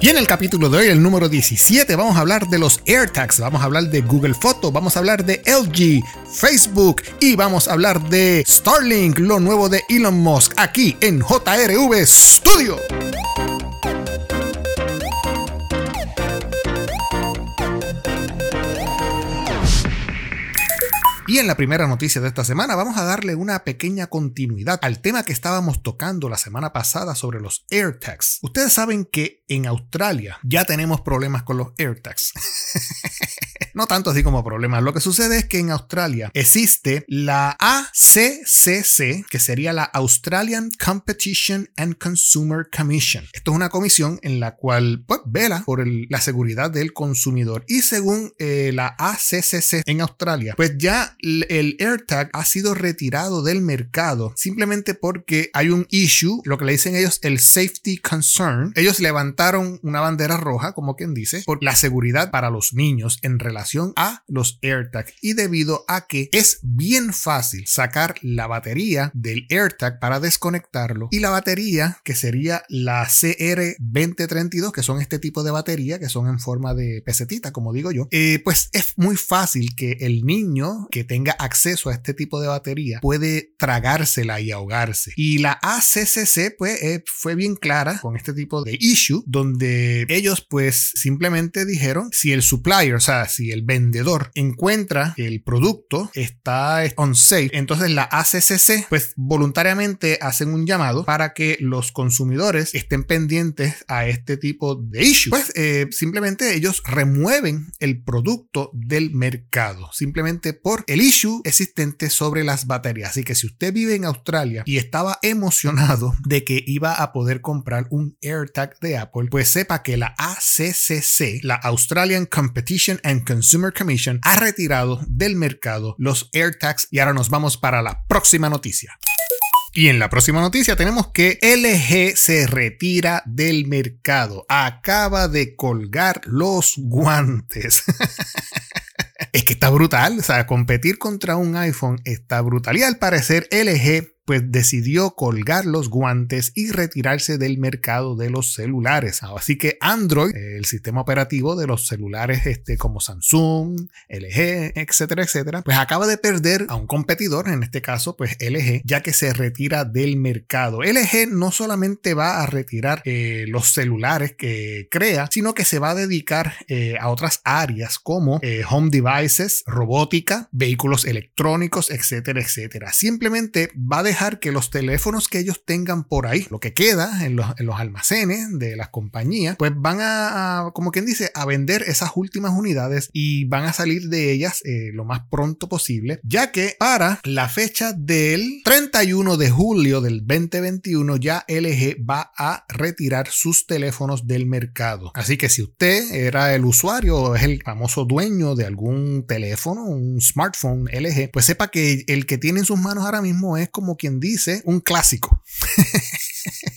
Y en el capítulo de hoy, el número 17, vamos a hablar de los AirTags, vamos a hablar de Google Photo, vamos a hablar de LG, Facebook y vamos a hablar de Starlink, lo nuevo de Elon Musk, aquí en JRV Studio. Y en la primera noticia de esta semana vamos a darle una pequeña continuidad al tema que estábamos tocando la semana pasada sobre los AirTags. Ustedes saben que en Australia ya tenemos problemas con los AirTags. no tanto así como problemas. Lo que sucede es que en Australia existe la ACCC, que sería la Australian Competition and Consumer Commission. Esto es una comisión en la cual pues, vela por la seguridad del consumidor. Y según eh, la ACCC en Australia, pues ya el AirTag ha sido retirado del mercado simplemente porque hay un issue, lo que le dicen ellos el safety concern. Ellos levantaron una bandera roja, como quien dice, por la seguridad para los niños en relación a los AirTag y debido a que es bien fácil sacar la batería del AirTag para desconectarlo y la batería que sería la CR2032 que son este tipo de batería que son en forma de pesetita como digo yo eh, pues es muy fácil que el niño que tenga acceso a este tipo de batería puede tragársela y ahogarse. Y la ACCC pues eh, fue bien clara con este tipo de issue donde ellos pues simplemente dijeron si el supplier, o sea, si el vendedor encuentra que el producto está on sale, entonces la ACCC pues voluntariamente hacen un llamado para que los consumidores estén pendientes a este tipo de issue. Pues eh, simplemente ellos remueven el producto del mercado simplemente por el issue existente sobre las baterías. Así que si usted vive en Australia y estaba emocionado de que iba a poder comprar un AirTag de Apple, pues sepa que la ACCC, la Australian Competition and Consumer Commission, ha retirado del mercado los AirTags y ahora nos vamos para la próxima noticia. Y en la próxima noticia tenemos que LG se retira del mercado. Acaba de colgar los guantes. es que está brutal. O sea, competir contra un iPhone está brutal. Y al parecer LG pues decidió colgar los guantes y retirarse del mercado de los celulares. Así que Android, el sistema operativo de los celulares este, como Samsung, LG, etcétera, etcétera, pues acaba de perder a un competidor, en este caso pues LG, ya que se retira del mercado. LG no solamente va a retirar eh, los celulares que crea, sino que se va a dedicar eh, a otras áreas como eh, home devices, robótica, vehículos electrónicos, etcétera, etcétera. Simplemente va a dejar que los teléfonos que ellos tengan por ahí, lo que queda en los, almacenes de las compañías, pues van a, como quien dice, a vender esas últimas unidades y van a salir de ellas eh, lo más pronto posible, ya que para la fecha del 31 de julio del 2021 ya LG va a retirar sus teléfonos del mercado. Así que si usted era el usuario o es el famoso dueño de algún teléfono, un smartphone LG, pues sepa que el que tiene en sus manos ahora mismo es como quien dice un clásico.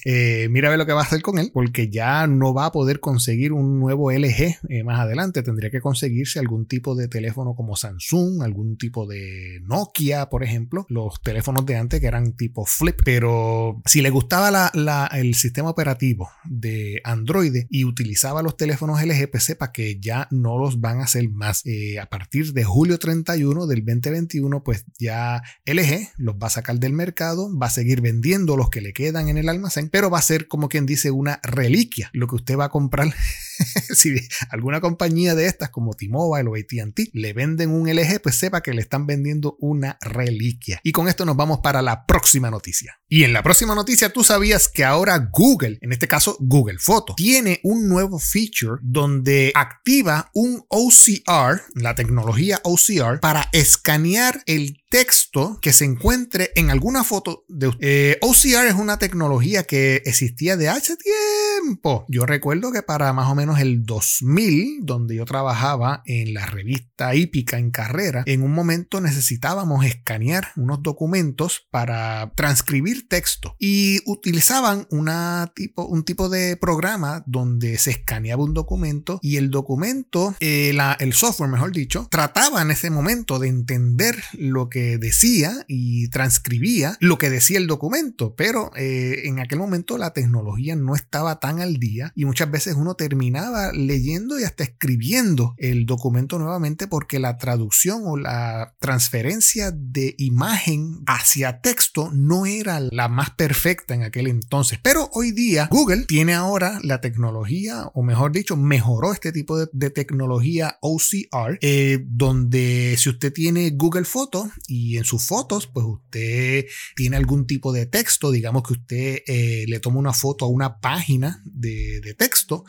Eh, mira a ver lo que va a hacer con él, porque ya no va a poder conseguir un nuevo LG eh, más adelante. Tendría que conseguirse algún tipo de teléfono como Samsung, algún tipo de Nokia, por ejemplo, los teléfonos de antes que eran tipo flip. Pero si le gustaba el sistema operativo de Android y utilizaba los teléfonos LG, pues sepa que ya no los van a hacer más. Eh, a partir de julio 31 del 2021, pues ya LG los va a sacar del mercado, va a seguir vendiendo los que le quedan en el almacén, pero va a ser como quien dice una reliquia lo que usted va a comprar. si alguna compañía de estas como T-Mobile o AT&T le venden un LG, pues sepa que le están vendiendo una reliquia. Y con esto nos vamos para la próxima noticia. Y en la próxima noticia tú sabías que ahora Google, en este caso Google Photo, tiene un nuevo feature donde activa un OCR, la tecnología OCR, para escanear el texto que se encuentre en alguna foto de eh, OCR es una tecnología que existía de hace tiempo. Yo recuerdo que para más o menos el 2000, donde yo trabajaba en la revista hípica en carrera, en un momento necesitábamos escanear unos documentos para transcribir texto. Y utilizaban una tipo, un tipo de programa donde se escaneaba un documento y el documento, eh, el software mejor dicho, trataba en ese momento de entender lo que decía y transcribía lo que decía el documento, pero eh, en aquel momento la tecnología no estaba tan al día y muchas veces uno terminaba leyendo y hasta escribiendo el documento nuevamente porque la traducción o la transferencia de imagen hacia texto no era la más perfecta en aquel entonces. Pero hoy día Google tiene ahora la tecnología, o mejor dicho, mejoró este tipo de, tecnología OCR, eh, donde si usted tiene Google Fotos y en sus fotos, pues usted tiene algún tipo de texto, digamos que usted eh, le toma una foto a una página de, texto,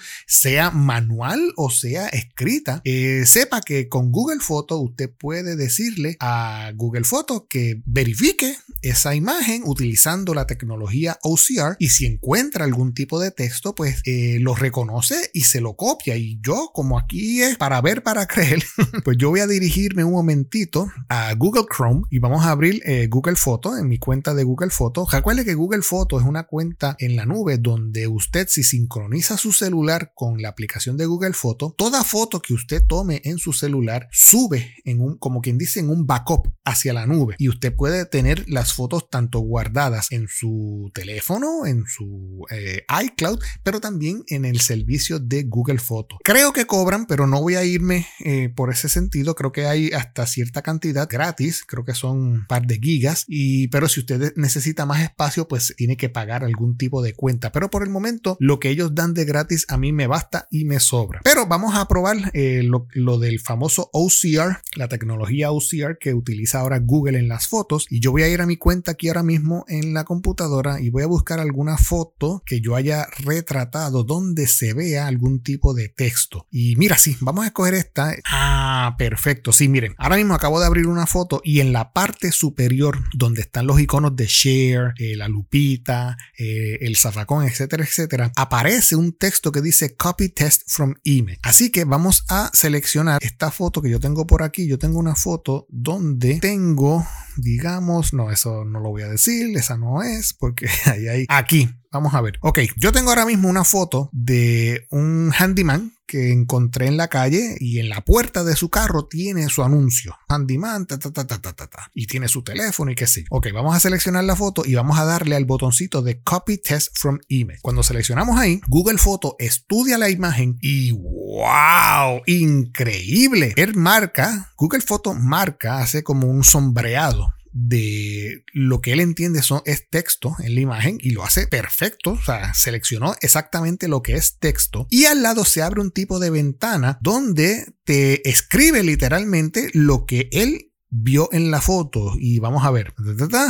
sea manual o sea escrita, eh, sepa que con Google Fotos usted puede decirle a Google Fotos que verifique esa imagen utilizando la tecnología OCR y si encuentra algún tipo de texto, pues eh, lo reconoce y se lo copia. Y yo, como aquí es para ver, para creer, pues yo voy a dirigirme un momentito a Google Chrome y vamos a abrir eh, Google Fotos en mi cuenta de Google Fotos. Recuerde que Google Fotos es una cuenta en la nube donde usted si sincroniza su celular con la aplicación de Google Fotos, toda foto que usted tome en su celular sube en un, como quien dice, en un backup hacia la nube y usted puede tener las fotos tanto guardadas en su teléfono, en su eh, iCloud, pero también en el servicio de Google Fotos. Creo que cobran, pero no voy a irme eh, por ese sentido. Creo que hay hasta cierta cantidad gratis, creo que son un par de gigas, y, pero si usted necesita más espacio, pues tiene que pagar algún tipo de cuenta. Pero por el momento, lo que ellos dan de gratis a mí me basta y me sobra. Pero vamos a probar eh, lo, del famoso OCR, la tecnología OCR que utiliza ahora Google en las fotos. Y yo voy a ir a mi cuenta aquí ahora mismo en la computadora y voy a buscar alguna foto que yo haya retratado donde se vea algún tipo de texto. Y mira, sí, vamos a escoger esta. Ah, perfecto. Sí, miren, ahora mismo acabo de abrir una foto y en la parte superior donde están los iconos de share, eh, la lupita, eh, el zafacón, etcétera, etcétera, aparece un texto que dice copy test from image. Así que vamos a seleccionar esta foto que yo tengo por aquí. Yo tengo una foto donde tengo, digamos, no, eso no lo voy a decir, esa no es, porque ahí hay aquí. Vamos a ver. Ok, yo tengo ahora mismo una foto de un handyman que encontré en la calle y en la puerta de su carro tiene su anuncio. Handyman, ta, ta, ta, ta, ta, ta, y tiene su teléfono y qué sé yo. Ok, vamos a seleccionar la foto y vamos a darle al botoncito de Copy Test from Image. Cuando seleccionamos ahí, Google Foto estudia la imagen y ¡wow! Increíble. Él marca, Google Foto marca, hace como un sombreado de lo que él entiende son, es texto en la imagen y lo hace perfecto, o sea, seleccionó exactamente lo que es texto. Y al lado se abre un tipo de ventana donde te escribe literalmente lo que él vio en la foto y vamos a ver.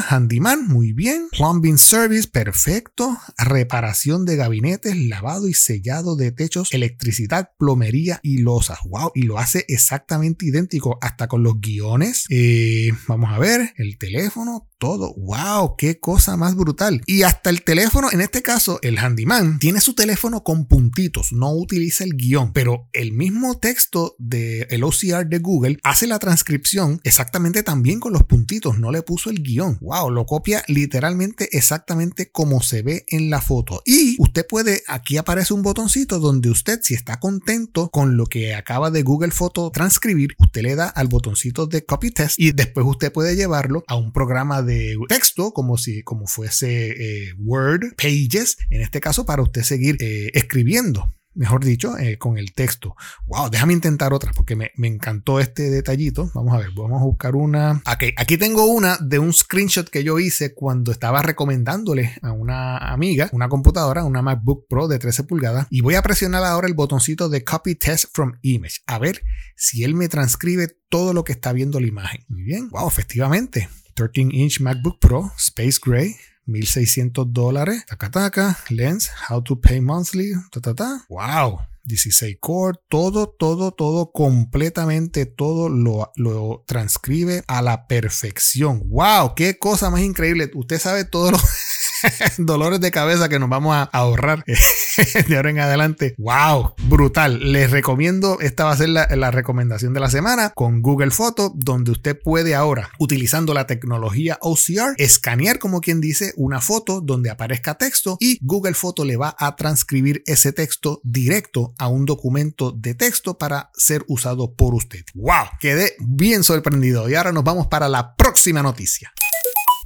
Handyman, muy bien. Plumbing Service, perfecto. Reparación de gabinetes, lavado y sellado de techos, electricidad, plomería y losas. Wow, y lo hace exactamente idéntico hasta con los guiones. Eh, vamos a ver, el teléfono, todo. ¡Wow! ¡Qué cosa más brutal! Y hasta el teléfono, en este caso, el handyman, tiene su teléfono con puntitos, no utiliza el guion, pero el mismo texto del el OCR de Google hace la transcripción exactamente también con los puntitos, no le puso el guion. ¡Wow! Lo copia literalmente exactamente como se ve en la foto. Y usted puede, aquí aparece un botoncito donde usted, si está contento con lo que acaba de Google Photo transcribir, usted le da al botoncito de copy test y después usted puede llevarlo a un programa de texto, como si como fuese eh, Word, Pages, en este caso para usted seguir eh, escribiendo mejor dicho, eh, con el texto. Wow, déjame intentar otra porque me, encantó este detallito. Vamos a ver, vamos a buscar una. Okay, aquí tengo una de un screenshot que yo hice cuando estaba recomendándole a una amiga una computadora, una MacBook Pro de 13 pulgadas. Y voy a presionar ahora el botoncito de Copy Test from Image. A ver si él me transcribe todo lo que está viendo la imagen. Muy bien. Wow, efectivamente. 13-inch MacBook Pro, Space Gray, 1600 dólares. Taca, taca. Lens, how to pay monthly. Ta, ta, ta. Wow. 16 core, todo, todo, todo, completamente todo lo, lo transcribe a la perfección. ¡Wow! ¡Qué cosa más increíble! Usted sabe todo lo, dolores de cabeza que nos vamos a ahorrar de ahora en adelante. ¡Wow! Brutal. Les recomiendo, esta va a ser la, recomendación de la semana con Google Photo, donde usted puede ahora, utilizando la tecnología OCR, escanear, como quien dice, una foto donde aparezca texto y Google Photo le va a transcribir ese texto directo a un documento de texto para ser usado por usted. ¡Wow! Quedé bien sorprendido. Y ahora nos vamos para la próxima noticia.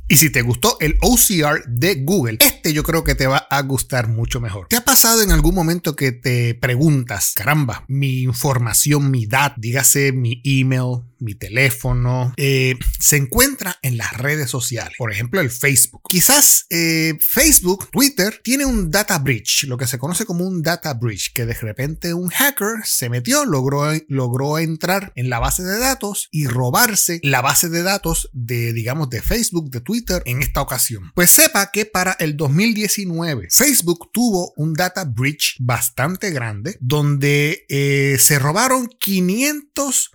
Y si te gustó el OCR de Google, este yo creo que te va a gustar mucho mejor. ¿Te ha pasado en algún momento que te preguntas, caramba, mi información, mi DAT, dígase mi email, mi teléfono, eh, se encuentra en las redes sociales. Por ejemplo, el Facebook. Quizás eh, Facebook, Twitter, tiene un data breach, lo que se conoce como un data breach, que de repente un hacker se metió, logró, logró entrar en la base de datos y robarse la base de datos de, digamos, de Facebook, de Twitter en esta ocasión. Pues sepa que para el 2019 Facebook tuvo un data breach bastante grande donde eh, se robaron 500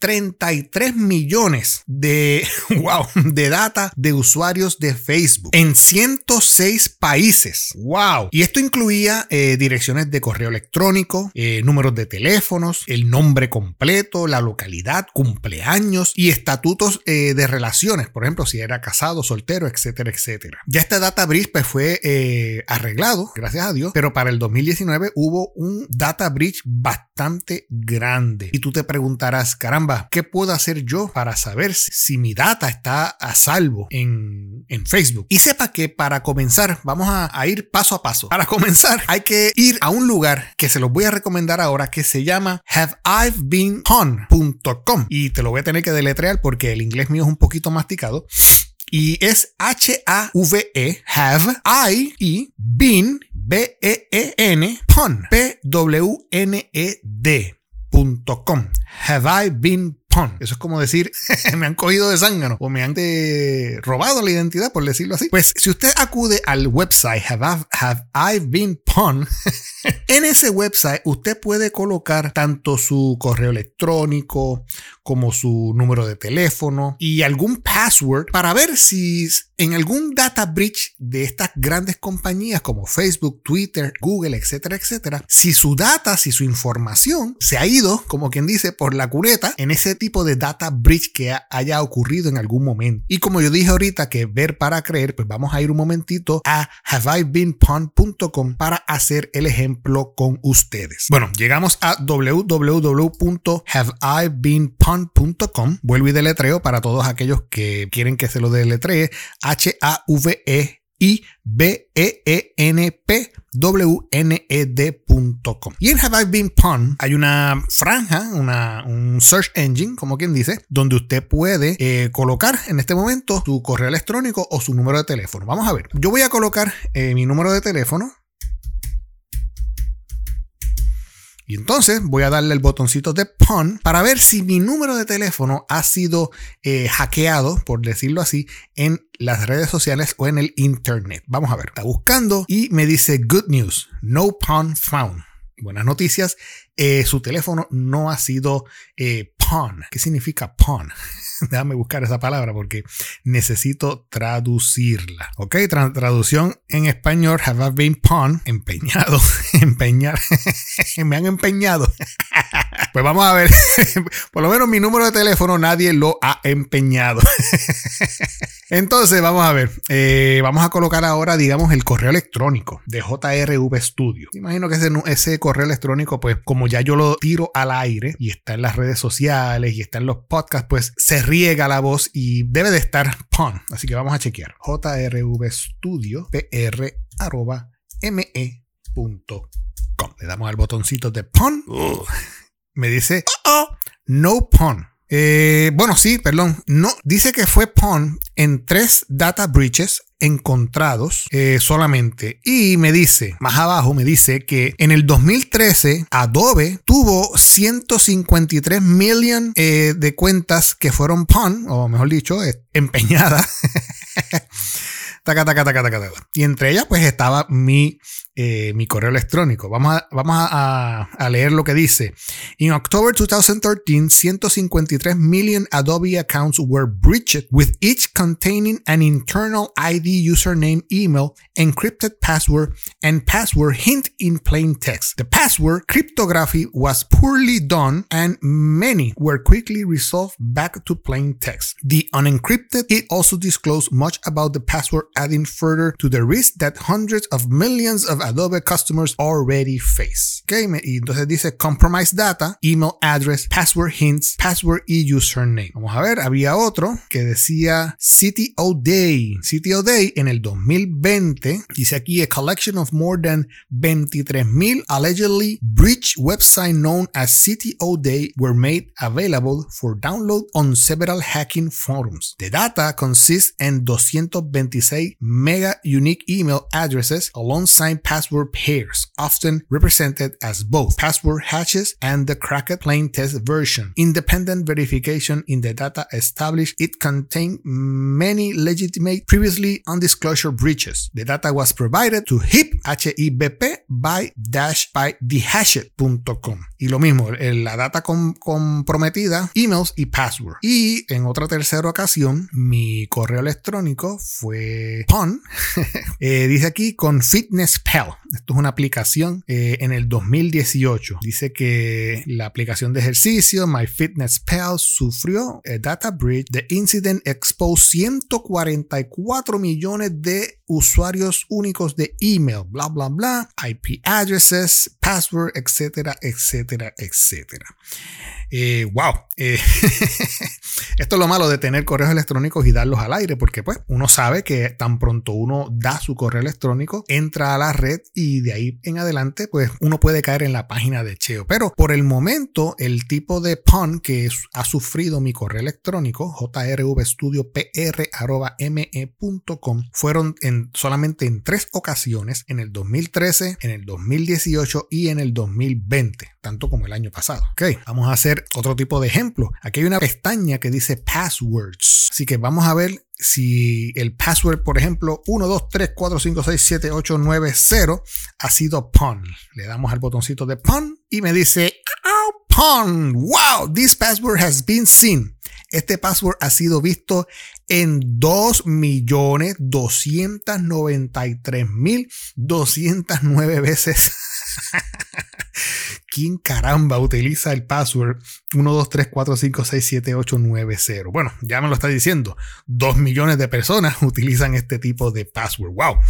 33 millones de, wow, de data de usuarios de Facebook en 106 países. Wow. Y esto incluía eh, direcciones de correo electrónico, eh, números de teléfonos, el nombre completo, la localidad, cumpleaños y estatutos eh, de relaciones. Por ejemplo, si era casado, soltero, etcétera, etcétera. Ya este data breach pues, fue arreglado, gracias a Dios, pero para el 2019 hubo un data breach bastante grande. Y tú te preguntarás, caramba, ¿qué puedo hacer yo para saber si mi data está a salvo en, Facebook? Y sepa que para comenzar, vamos a, ir paso a paso. Para comenzar, hay que ir a un lugar que se los voy a recomendar ahora que se llama haveivebeenpwn.com y te lo voy a tener que deletrear porque el inglés mío es un poquito masticado. Y es H-A-V-E, have, I, e, been, B-E-E-N, pun, P-W-N-E-D. Have I been eso es como decir, me han cogido de zángano o me han robado la identidad, por decirlo así. Pues si usted acude al website Have I, Been Pwn, en ese website usted puede colocar tanto su correo electrónico como su número de teléfono y algún password para ver si en algún data breach de estas grandes compañías como Facebook, Twitter, Google, etcétera, etcétera, si su data, si su información se ha ido, como quien dice, por la cureta en ese tipo de data breach que haya ocurrido en algún momento. Y como yo dije ahorita que ver para creer, pues vamos a ir un momentito a haveibeenpwn.com para hacer el ejemplo con ustedes. Bueno, llegamos a www.haveibeenpwn.com. Vuelvo y deletreo para todos aquellos que quieren que se lo deletree. H-A-V-E y b e e n p w n e d.com. Y en Have I Been Pun hay una franja, una, un search engine, como quien dice, donde usted puede eh, colocar en este momento su correo electrónico o su número de teléfono. Vamos a ver. Yo voy a colocar eh, mi número de teléfono Y entonces voy a darle el botoncito de PON para ver si mi número de teléfono ha sido eh, hackeado, por decirlo así, en las redes sociales o en el internet. Vamos a ver, está buscando y me dice Good News, no PON found. Buenas noticias, eh, su teléfono no ha sido eh. ¿Qué significa pawn? Déjame buscar esa palabra porque necesito traducirla. Ok, traducción en español, have I been pawn, empeñado, empeñar, me han empeñado. pues vamos a ver, por lo menos mi número de teléfono nadie lo ha empeñado. Entonces, vamos a ver, eh, vamos a colocar ahora, digamos, el correo electrónico de JRV Studio. Imagino que ese, ese correo electrónico, pues como ya yo lo tiro al aire y está en las redes sociales y está en los podcasts, pues se riega la voz y debe de estar PON. Así que vamos a chequear. jrvstudio pr me.com. Le damos al botoncito de PON. me dice, oh, oh, no PON. Eh, bueno, sí, perdón. No, dice que fue PON en tres data breaches encontrados eh, solamente. Y me dice, más abajo me dice que en el 2013 Adobe tuvo 153 million eh, de cuentas que fueron PON, o mejor dicho, empeñadas. taca, taca, Y entre ellas pues estaba mi eh, mi correo electrónico. Vamos, a, vamos a, a, leer lo que dice. In October 2013, 153 million Adobe accounts were breached, with each containing an internal ID username, email, encrypted password, and password hint in plain text. The password cryptography was poorly done, and many were quickly resolved back to plain text. The unencrypted it also disclosed much about the password, adding further to the risk that hundreds of millions of Adobe customers already face. Okay, y entonces dice compromise data, email address, password hints, password y username. Vamos a ver, había otro que decía CTO Day. CTO Day en el 2020 dice aquí a collection of more than 23,000 allegedly breached website known as CTO Day were made available for download on several hacking forums. The data consists in 226 mega unique email addresses alongside password pairs, often represented as both password hashes and the cracked plain text version. Independent verification in the data established it contained many legitimate previously undisclosure breaches. The data was provided to HIP, H-I-B-P, by dash by thehashed.com. Y lo mismo, la data com comprometida, emails y password. Y en otra tercera ocasión, mi correo electrónico fue PON. eh, dice aquí con Fitness Esto es una aplicación eh, en el 2018. Dice que la aplicación de ejercicio MyFitnessPal sufrió a data breach. The incident exposed 144 millones de usuarios únicos de email, bla, bla, bla, IP addresses, password, etcétera, etcétera, etcétera. Eh, wow. Eh, esto es lo malo de tener correos electrónicos y darlos al aire, porque pues uno sabe que tan pronto uno da su correo electrónico, entra a la red y de ahí en adelante pues uno puede caer en la página de Cheo. Pero por el momento el tipo de pun que ha sufrido mi correo electrónico, jrvstudiopr.me.com, fueron en, solamente en tres ocasiones, en el 2013, en el 2018 y en el 2020, tanto como el año pasado. Ok, vamos a hacer otro tipo de ejemplo. Aquí hay una pestaña que dice passwords. Así que vamos a ver si el password, por ejemplo, 1, 2, 3, 4, 5, 6, 7, 8, 9, 0 ha sido pun. Le damos al botoncito de pun y me dice, oh, pun. Wow, this password has been seen. Este password ha sido visto en 2.293.209 veces. ¿Quién caramba utiliza el password 12345678890? Bueno, ya me lo está diciendo. Dos millones de personas utilizan este tipo de password. ¡Wow!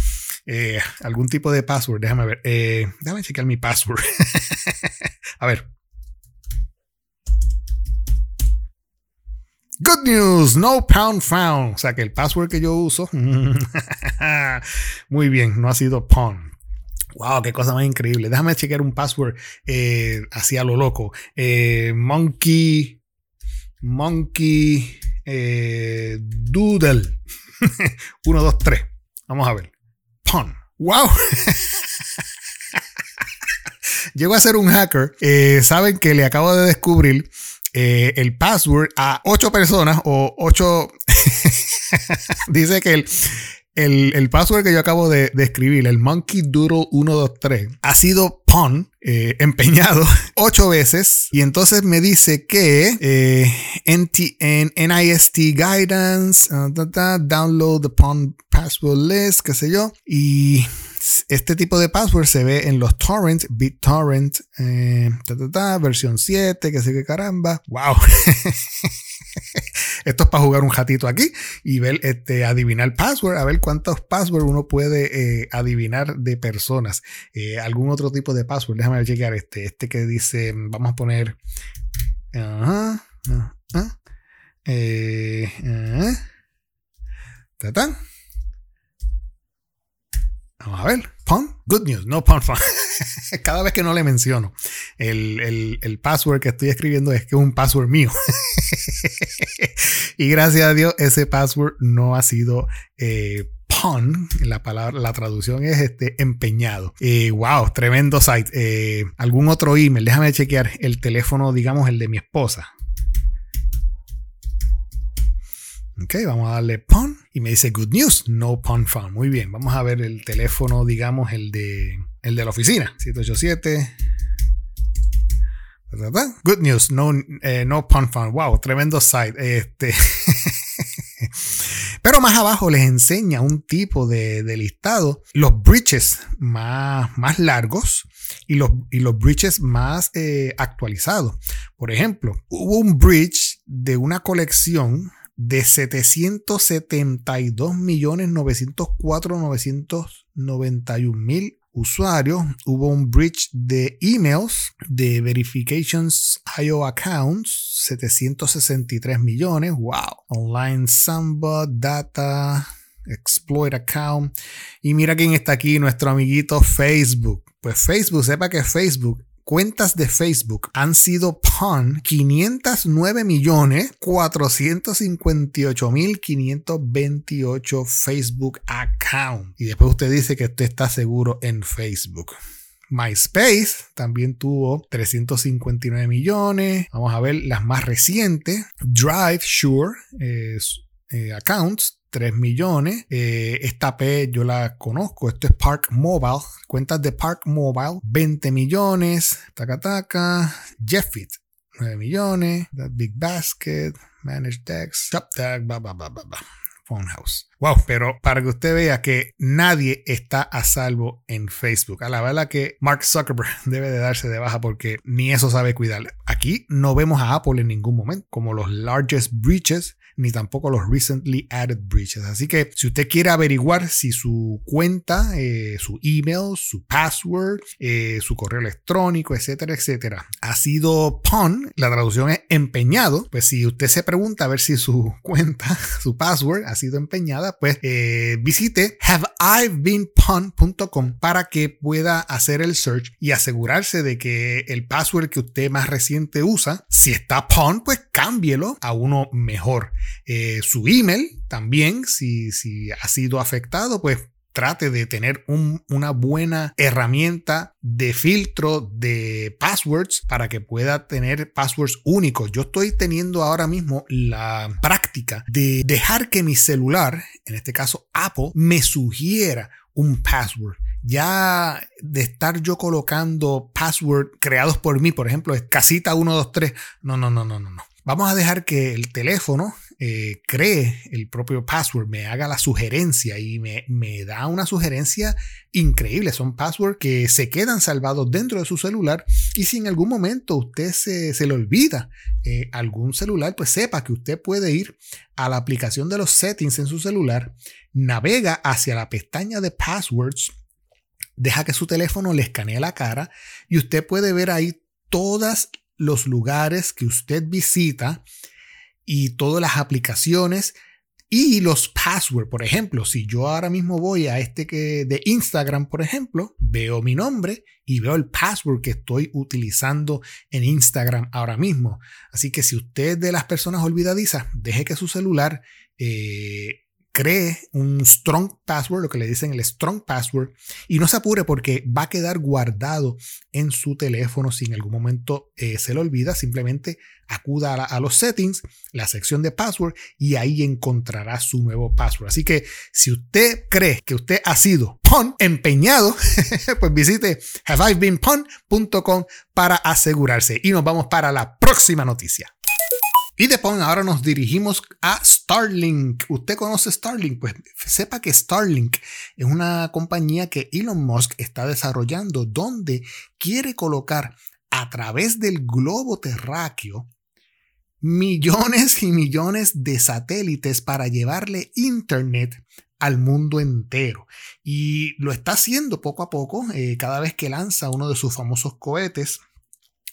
Eh, algún tipo de password, déjame ver. Eh, déjame checar mi password. A ver. Good news, no pound found. O sea que el password que yo uso, muy bien, no ha sido pound. Wow, qué cosa más increíble. Déjame chequear un password eh, así a lo loco. Eh, monkey, monkey, eh, doodle. 1, 2, 3. Vamos a ver. Pun. Wow. Llego a ser un hacker. Saben que le acabo de descubrir eh, el password a ocho personas o ocho. dice que el, el, el, password que yo acabo de, escribir, el Monkey Doodle 123, ha sido pun, eh, empeñado ocho veces. Y entonces me dice que eh, en, NIST Guidance, uh, download the pun password list, qué sé yo. Y este tipo de password se ve en los torrents, BitTorrent, eh, versión 7, que sé que caramba. ¡Wow! Esto es para jugar un ratito aquí y ver, este, adivinar password, a ver cuántos passwords uno puede eh, adivinar de personas. Eh, algún otro tipo de password, déjame chequear este, este que dice, vamos a poner. Vamos a ver. Pun. Good news. No pun. Cada vez que no le menciono el, el, password que estoy escribiendo es que es un password mío. y gracias a Dios, ese password no ha sido eh, pun. La palabra, la traducción es este empeñado. Eh, wow, tremendo site. Eh, algún otro email. Déjame chequear el teléfono, digamos, el de mi esposa. Ok, vamos a darle pun y me dice good news, no pun found. Muy bien, vamos a ver el teléfono, digamos, el de el de la oficina. 787. Good news, no, eh, no pun fun. Wow, tremendo site. Este. Pero más abajo les enseña un tipo de, listado, los bridges más, más largos y los, y los bridges más eh, actualizados. Por ejemplo, hubo un bridge de una colección de 772.904.991.000 usuarios. Hubo un bridge de emails de verifications IO accounts 763 millones. Wow. Online Samba, data, exploit account. Y mira quién está aquí, nuestro amiguito Facebook. Pues Facebook, sepa que Facebook cuentas de Facebook han sido PON 509 millones 458 mil 528 Facebook account. Y después usted dice que usted está seguro en Facebook. MySpace también tuvo 359 millones. Vamos a ver las más recientes. Drive Sure eh, accounts 3 millones. Eh, esta P yo la conozco. Esto es Park Mobile. Cuentas de Park Mobile. 20 millones. Taca taca. Jeffit. 9 millones. Big Basket. Managed Decks. Tag. Blah, blah, blah, blah. Phone House. Wow, pero para que usted vea que nadie está a salvo en Facebook. A la verdad que Mark Zuckerberg debe de darse de baja porque ni eso sabe cuidar. Aquí no vemos a Apple en ningún momento como los largest breaches ni tampoco los recently added breaches. Así que si usted quiere averiguar si su cuenta, eh, su email, su password, eh, su correo electrónico, etcétera, etcétera, ha sido PON, la traducción es empeñado, pues si usted se pregunta a ver si su cuenta, su password ha sido empeñada, pues eh, visite haveivebeenpwn.com para que pueda hacer el search y asegurarse de que el password que usted más reciente usa, si está PON, pues cámbielo a uno mejor. Eh, su email también, si, si ha sido afectado, pues trate de tener una buena herramienta de filtro de passwords para que pueda tener passwords únicos. Yo estoy teniendo ahora mismo la práctica de dejar que mi celular, en este caso Apple, me sugiera un password. Ya de estar yo colocando passwords creados por mí, por ejemplo, es casita 123. No, no, no, no, no, no. Vamos a dejar que el teléfono eh, cree el propio password, me haga la sugerencia y me, me, da una sugerencia increíble. Son passwords que se quedan salvados dentro de su celular y si en algún momento usted se, se le olvida eh, algún celular, pues sepa que usted puede ir a la aplicación de los settings en su celular, navega hacia la pestaña de passwords, deja que su teléfono le escanee la cara y usted puede ver ahí todos los lugares que usted visita y todas las aplicaciones y los passwords. Por ejemplo, si yo ahora mismo voy a este que de Instagram, por ejemplo, veo mi nombre y veo el password que estoy utilizando en Instagram ahora mismo. Así que si usted de las personas olvidadizas, deje que su celular eh, cree un strong password, lo que le dicen el strong password, y no se apure porque va a quedar guardado en su teléfono si en algún momento eh, se lo olvida, simplemente acuda a, los settings, la sección de password y ahí encontrará su nuevo password. Así que si usted cree que usted ha sido pon empeñado, pues visite haveibeenpon.com para asegurarse. Y nos vamos para la próxima noticia. Y de PON ahora nos dirigimos a Starlink. ¿Usted conoce Starlink? Pues sepa que Starlink es una compañía que Elon Musk está desarrollando donde quiere colocar a través del globo terráqueo millones y millones de satélites para llevarle internet al mundo entero. Y lo está haciendo poco a poco, eh, cada vez que lanza uno de sus famosos cohetes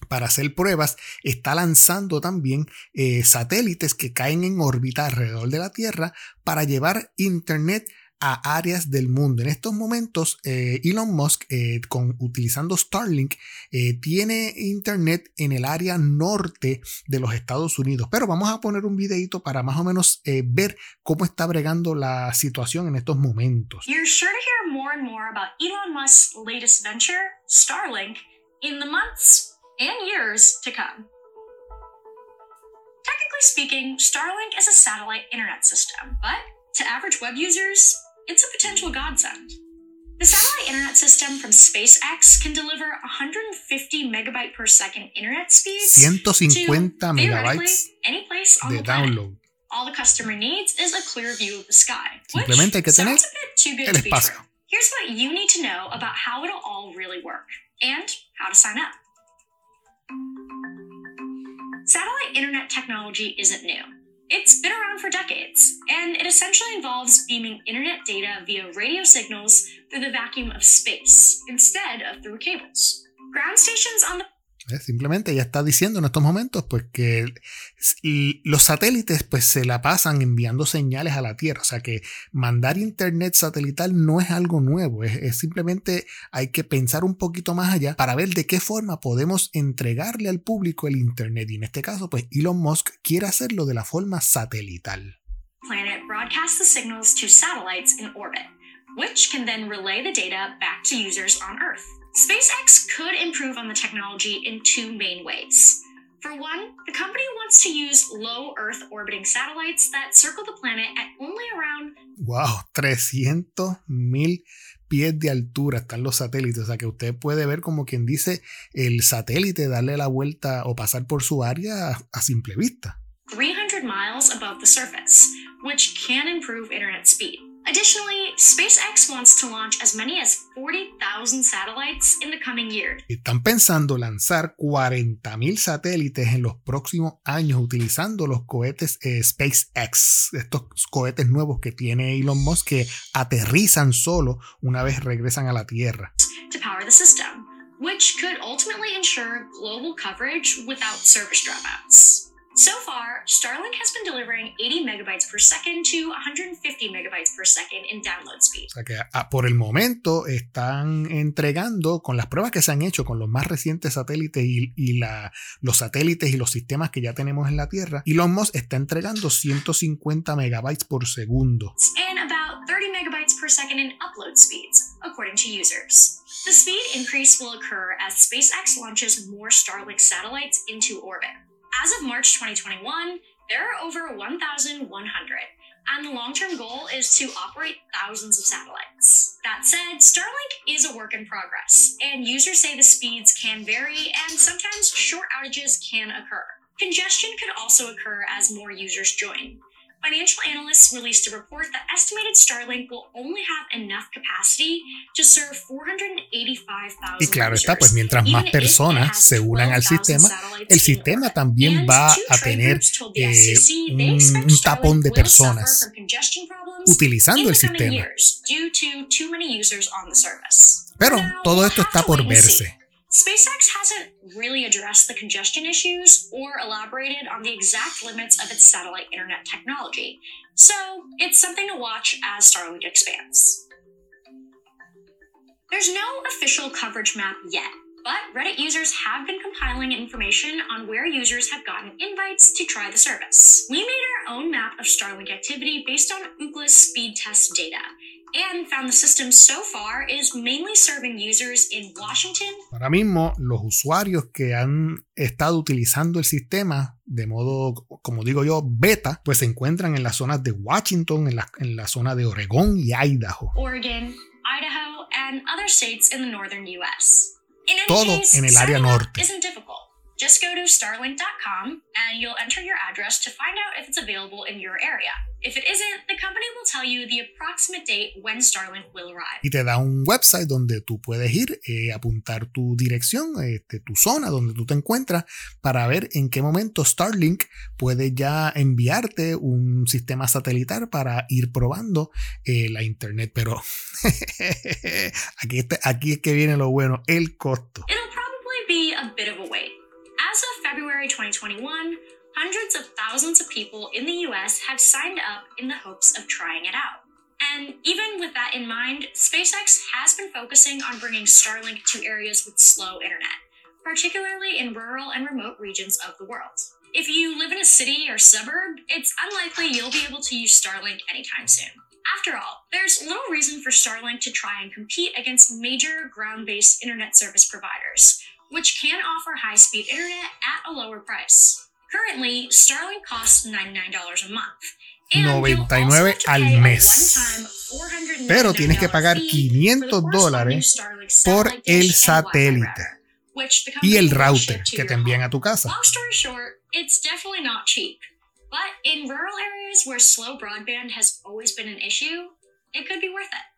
para hacer pruebas, está lanzando también eh, satélites que caen en órbita alrededor de la Tierra para llevar Internet a áreas del mundo. En estos momentos, eh, Elon Musk, eh, con, utilizando Starlink, tiene internet en el área norte de los Estados Unidos. Pero vamos a poner un videito para más o menos ver cómo está bregando la situación en estos momentos. You're sure to hear more and more about Elon Musk's latest venture, Starlink, in the months and years to come. Technically speaking, Starlink is a satellite internet system, but to average web users, it's a potential godsend. The satellite internet system from SpaceX can deliver 150 megabyte per second internet speeds 150 to, megabytes any place on the planet. download. All the customer needs is a clear view of the sky, which Simplemente hay que tener a bit too good el espacio. Here's what you need to know about how it'll all really work and how to sign up. Internet technology isn't new. It's been around for decades, and it essentially involves beaming internet data via radio signals through the vacuum of space instead of through cables. Ground stations on the ¿eh? Simplemente ya está diciendo en estos momentos pues que los satélites pues se la pasan enviando señales a la Tierra. O sea que mandar internet satelital no es algo nuevo. Es, es simplemente hay que pensar un poquito más allá para ver de qué forma podemos entregarle al público el internet. Y en este caso pues Elon Musk quiere hacerlo de la forma satelital. planet broadcasts the signals to satellites in orbit, which can then relay the data back to users on Earth. SpaceX could improve on the technology in two main ways. For one, the company wants to use low Earth orbiting satellites that circle the planet at only around Wow, 300 mil pies de altura están los satélites. O sea que usted puede ver como quien dice el satélite darle la vuelta o pasar por su área a, a simple vista. 300 miles above the surface, which can improve internet speed. Additionally, SpaceX wants to launch as many as 40,000 satellites in the coming years. Están pensando lanzar 40 mil satélites en los próximos años utilizando los cohetes eh, SpaceX, estos cohetes nuevos que tiene Elon Musk que aterrizan solo una vez regresan a la Tierra. to power the system, which could ultimately ensure global coverage without service dropouts. So far, Starlink has been delivering 80 megabytes per second to 150 megabytes per second in download speed. O sea que ah, por el momento están entregando con las pruebas que se han hecho con los más recientes satélites y, y la- los satélites y los sistemas que ya tenemos en la Tierra. Elon Musk está entregando 150 megabytes por segundo. and about 30 megabytes per second in upload speeds, according to users. The speed increase will occur as SpaceX launches more Starlink satellites into orbit. As of March 2021, there are over 1,100, and the long term goal is to operate thousands of satellites. That said, Starlink is a work in progress, and users say the speeds can vary and sometimes short outages can occur. Congestion could also occur as more users join. Financial analysts released a report that estimated Starlink will only have enough capacity to serve 485,000 Y claro está, users, pues mientras más personas se unan al 12,000 sistema, el sistema también And va a tener eh, they un, un tapón de personas utilizando el sistema. Pero todo esto está por verse. SpaceX hasn't really addressed the congestion issues or elaborated on the exact limits of its satellite internet technology, so it's something to watch as Starlink expands. There's no official coverage map yet, but Reddit users have been compiling information on where users have gotten invites to try the service. We made our own map of Starlink activity based on Ookla's speed test data, and found the system so far is mainly serving users in Washington, Ahora mismo, los usuarios que han estado utilizando el sistema de modo, como digo yo, beta, pues se encuentran en las zonas de Washington, en la, en la zona de Oregón y Idaho. Oregon, Idaho, and other states in the northern U.S. In any Todo case, en el área norte. isn't difficult. Just go to starlink.com and you'll enter your address to find out if it's available in your area. If it isn't, the company will tell you the approximate date when Starlink will arrive. Y te da un website donde tú puedes ir, eh, apuntar tu dirección, este, tu zona donde tú te encuentras, para ver en qué momento Starlink puede ya enviarte un sistema satelital para ir probando eh, la internet. Pero aquí, está- aquí es que viene lo bueno, el costo. It'll probably be a bit of a wait. As of February 2021, hundreds of thousands of people in the US have signed up in the hopes of trying it out. And even with that in mind, SpaceX has been focusing on bringing Starlink to areas with slow internet, particularly in rural and remote regions of the world. If you live in a city or suburb, it's unlikely you'll be able to use Starlink anytime soon. After all, there's little reason for Starlink to try and compete against major ground based internet service providers, which can offer high speed internet at a lower price. Currently, Starlink costs $99 a month, $99 al mes. Pero tienes que pagar 500 dólares por el satélite y el router que te envían a tu casa. But in rural areas where slow broadband has always been an issue, it could be worth it.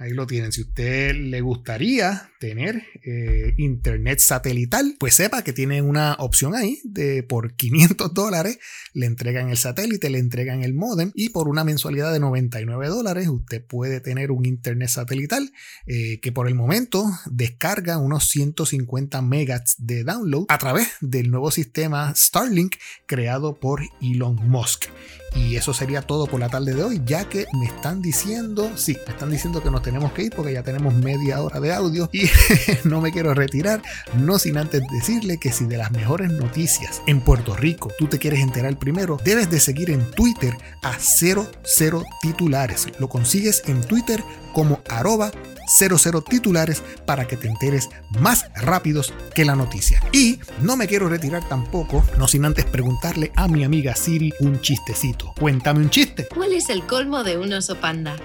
Ahí lo tienen. Si usted le gustaría tener eh, internet satelital, pues sepa que tiene una opción ahí de por 500 dólares le entregan el satélite, le entregan el modem y por una mensualidad de 99 dólares usted puede tener un internet satelital eh, que por el momento descarga unos 150 megas de download a través del nuevo sistema Starlink creado por Elon Musk. Y eso sería todo por la tarde de hoy, ya que me están diciendo, sí, me están diciendo que nos tenemos que ir porque ya tenemos media hora de audio y no me quiero retirar, no sin antes decirle que si de las mejores noticias en Puerto Rico tú te quieres enterar primero, debes de seguir en Twitter a 00 titulares. Lo consigues en Twitter como arroba 00 titulares para que te enteres más rápidos que la noticia. Y no me quiero retirar tampoco, no sin antes preguntarle a mi amiga Siri un chistecito. Cuéntame un chiste. ¿Cuál es el colmo de un oso panda?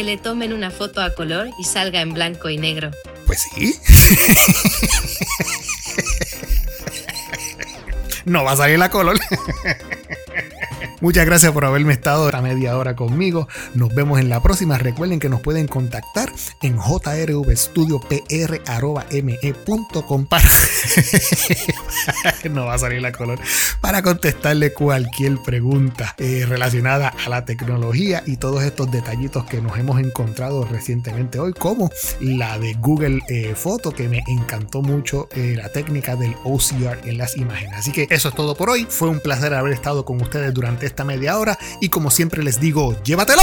Que le tomen una foto a color y salga en blanco y negro. Pues sí. no va a salir la color. Muchas gracias por haberme estado a media hora conmigo. Nos vemos en la próxima. Recuerden que nos pueden contactar en jrvstudiopr.me.com para... no va a salir la color. Para contestarle cualquier pregunta eh, relacionada a la tecnología y todos estos detallitos que nos hemos encontrado recientemente hoy, como la de Google eh, Foto, que me encantó mucho eh, la técnica del OCR en las imágenes. Así que eso es todo por hoy. Fue un placer haber estado con ustedes durante esta media hora y como siempre les digo, ¡llévatelo!